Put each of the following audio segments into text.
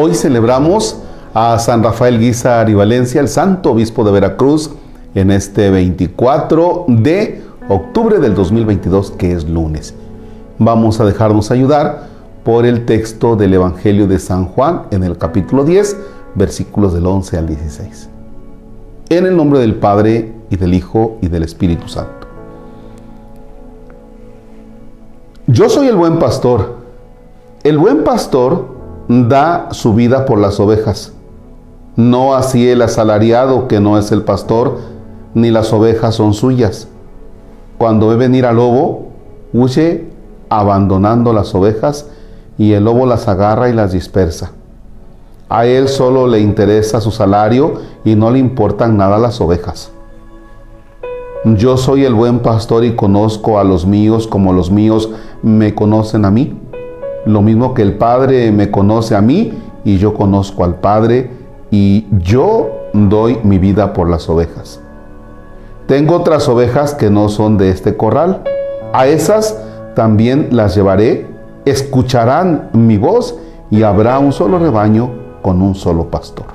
Hoy celebramos a San Rafael Guizar y Valencia, el santo obispo de Veracruz, en este 24 de octubre del 2022, que es lunes. Vamos a dejarnos ayudar por el texto del Evangelio de San Juan en el capítulo 10, versículos del 11 al 16. En el nombre del Padre y del Hijo y del Espíritu Santo. Yo soy el buen pastor. El buen pastor da su vida por las ovejas. No así el asalariado que no es el pastor, ni las ovejas son suyas. Cuando ve venir al lobo, huye abandonando las ovejas y el lobo las agarra y las dispersa. A él solo le interesa su salario y no le importan nada las ovejas. Yo soy el buen pastor y conozco a los míos como los míos me conocen a mí. Lo mismo que el Padre me conoce a mí y yo conozco al Padre y yo doy mi vida por las ovejas. Tengo otras ovejas que no son de este corral. A esas también las llevaré, escucharán mi voz y habrá un solo rebaño con un solo pastor.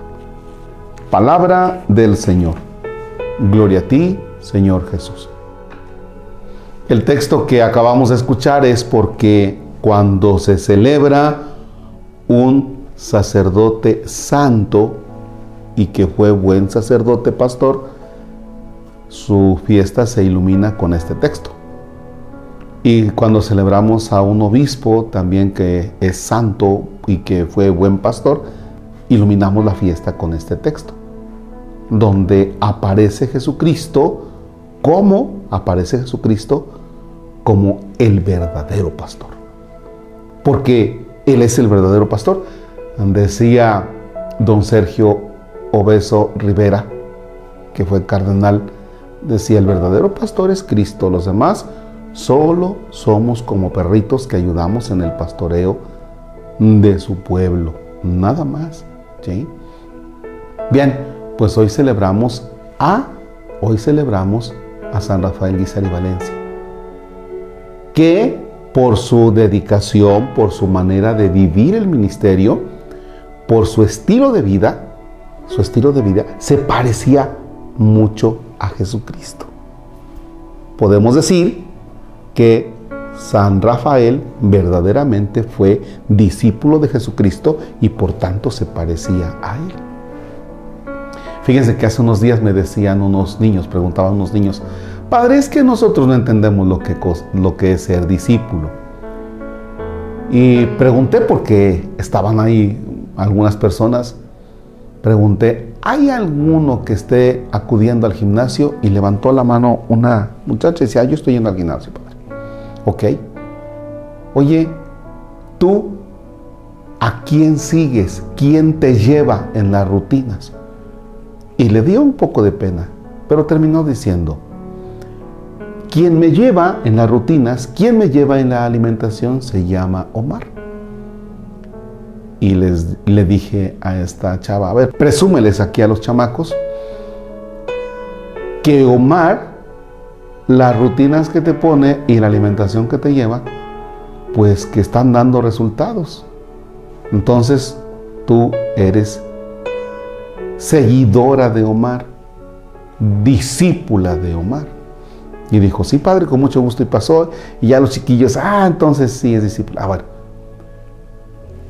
Palabra del Señor. Gloria a ti, Señor Jesús. El texto que acabamos de escuchar es porque cuando se celebra un sacerdote santo y que fue buen sacerdote pastor, su fiesta se ilumina con este texto. Y cuando celebramos a un obispo también que es santo y que fue buen pastor, iluminamos la fiesta con este texto, donde aparece Jesucristo ¿Cómo aparece Jesucristo? Como el verdadero pastor. Porque Él es el verdadero pastor. Decía don Sergio Obeso Rivera, que fue cardenal, decía, el verdadero pastor es Cristo, los demás solo somos como perritos que ayudamos en el pastoreo de su pueblo, nada más. Bien, pues hoy celebramos a, hoy celebramos a San Rafael Guizar y Valencia, que por su dedicación, por su manera de vivir el ministerio, por su estilo de vida, su estilo de vida se parecía mucho a Jesucristo. Podemos decir que San Rafael verdaderamente fue discípulo de Jesucristo y por tanto se parecía a él. Fíjense que hace unos días me decían unos niños, preguntaban unos niños, Padre, es que nosotros no entendemos lo que, es ser discípulo. Y pregunté porque estaban ahí algunas personas, pregunté, ¿hay alguno que esté acudiendo al gimnasio? Y levantó la mano una muchacha y decía, yo estoy yendo al gimnasio, Padre. Ok. Oye, tú, ¿a quién sigues? ¿Quién te lleva en las rutinas? Y le dio un poco de pena, pero terminó diciendo, quien me lleva en las rutinas, quien me lleva en la alimentación se llama Omar. Y les, le dije a esta chava, a ver, presúmeles aquí a los chamacos que Omar, las rutinas que te pone y la alimentación que te lleva, pues que están dando resultados. Entonces tú eres seguidora de Omar, discípula de Omar. Y dijo, sí, padre, con mucho gusto. Y pasó. Y ya los chiquillos, ah, entonces sí es discípula. Ah, bueno.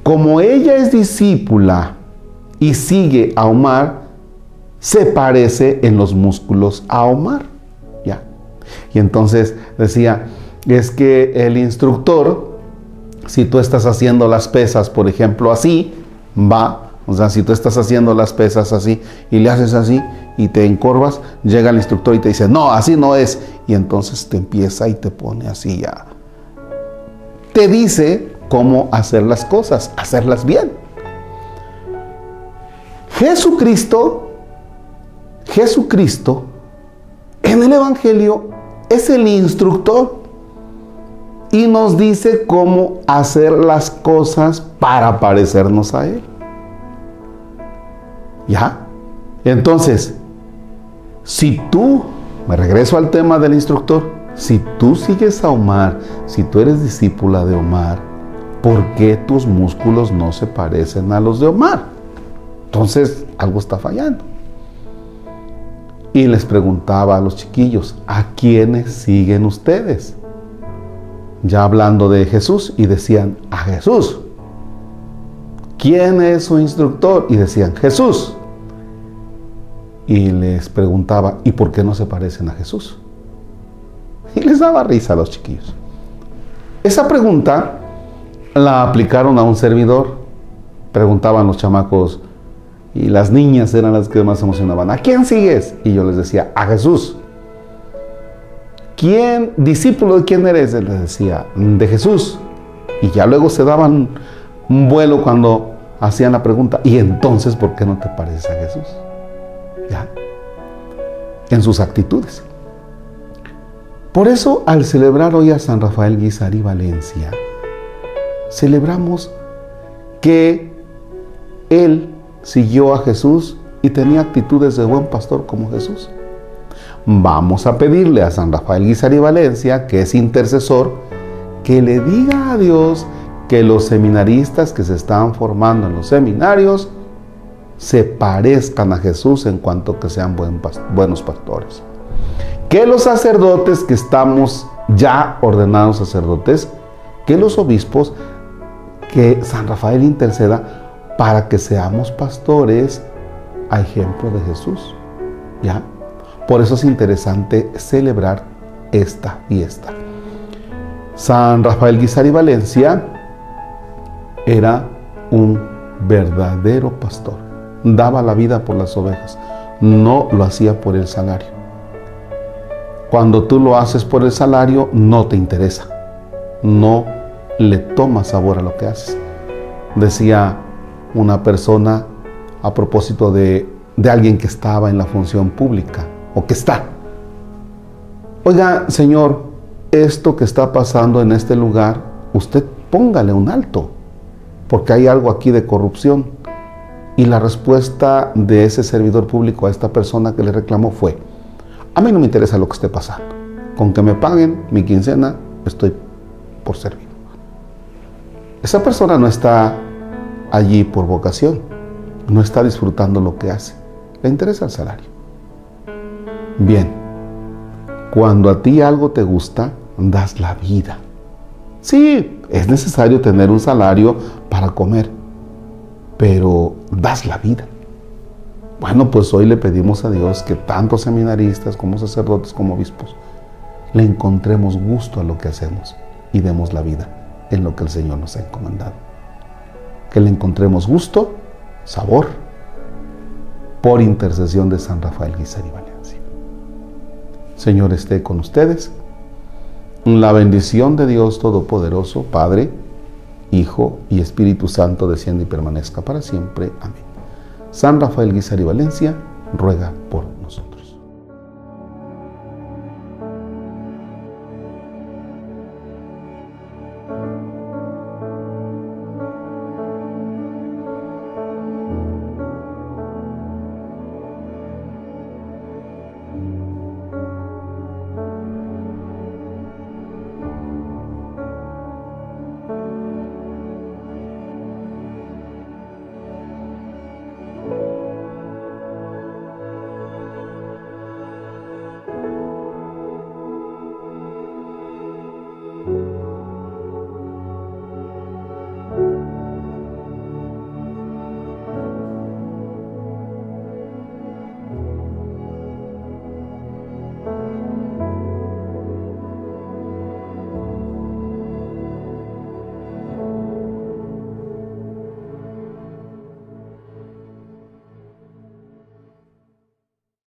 Como ella es discípula y sigue a Omar, se parece en los músculos a Omar. Ya. Y entonces decía, es que el instructor, si tú estás haciendo las pesas, por ejemplo, así, va o sea, si tú estás haciendo las pesas así y le haces así y te encorvas, llega el instructor y te dice, no, así no es. Y entonces te empieza y te pone así ya. Te dice cómo hacer las cosas, hacerlas bien. Jesucristo, Jesucristo, en el Evangelio es el instructor y nos dice cómo hacer las cosas para parecernos a Él. ¿Ya? Entonces, si tú, me regreso al tema del instructor, si tú sigues a Omar, si tú eres discípula de Omar, ¿por qué tus músculos no se parecen a los de Omar? Entonces, algo está fallando. Y les preguntaba a los chiquillos, ¿a quiénes siguen ustedes? Ya hablando de Jesús y decían, a Jesús. ¿Quién es su instructor? Y decían, Jesús. Y les preguntaba, ¿y por qué no se parecen a Jesús? Y les daba risa a los chiquillos. Esa pregunta la aplicaron a un servidor. Preguntaban los chamacos y las niñas eran las que más emocionaban. ¿A quién sigues? Y yo les decía, a Jesús. ¿Quién, discípulo de quién eres? Les decía, de Jesús. Y ya luego se daban un vuelo cuando hacían la pregunta, ¿y entonces por qué no te pareces a Jesús? En sus actitudes. Por eso, al celebrar hoy a San Rafael Guizar y Valencia, celebramos que él siguió a Jesús y tenía actitudes de buen pastor como Jesús. Vamos a pedirle a San Rafael Guizar y Valencia, que es intercesor, que le diga a Dios que los seminaristas que se están formando en los seminarios se parezcan a Jesús en cuanto que sean buenos pastores que los sacerdotes que estamos ya ordenados sacerdotes, que los obispos, que San Rafael interceda para que seamos pastores a ejemplo de Jesús. ¿Ya? Por eso es interesante celebrar esta fiesta. San Rafael Guizar y Valencia era un verdadero pastor. Daba la vida por las ovejas. No lo hacía por el salario. Cuando tú lo haces por el salario, no te interesa. No le tomas sabor a lo que haces. Decía una persona a propósito de, de alguien que estaba en la función pública o que está. Oiga, Señor, esto que está pasando en este lugar, usted póngale un alto, porque hay algo aquí de corrupción. Y la respuesta de ese servidor público a esta persona que le reclamó fue, a mí no me interesa lo que esté pasando. Con que me paguen mi quincena, estoy por servir. Esa persona no está allí por vocación, no está disfrutando lo que hace. Le interesa el salario. Bien, cuando a ti algo te gusta, das la vida. Sí, es necesario tener un salario para comer, pero das la vida. Bueno, pues hoy le pedimos a Dios que tanto seminaristas como sacerdotes como obispos le encontremos gusto a lo que hacemos y demos la vida en lo que el Señor nos ha encomendado. Que le encontremos gusto, sabor, por intercesión de San Rafael Guizar y Valencia. Señor esté con ustedes. La bendición de Dios Todopoderoso, Padre, Hijo y Espíritu Santo descienda y permanezca para siempre. Amén. San Rafael Guizar y Valencia ruega por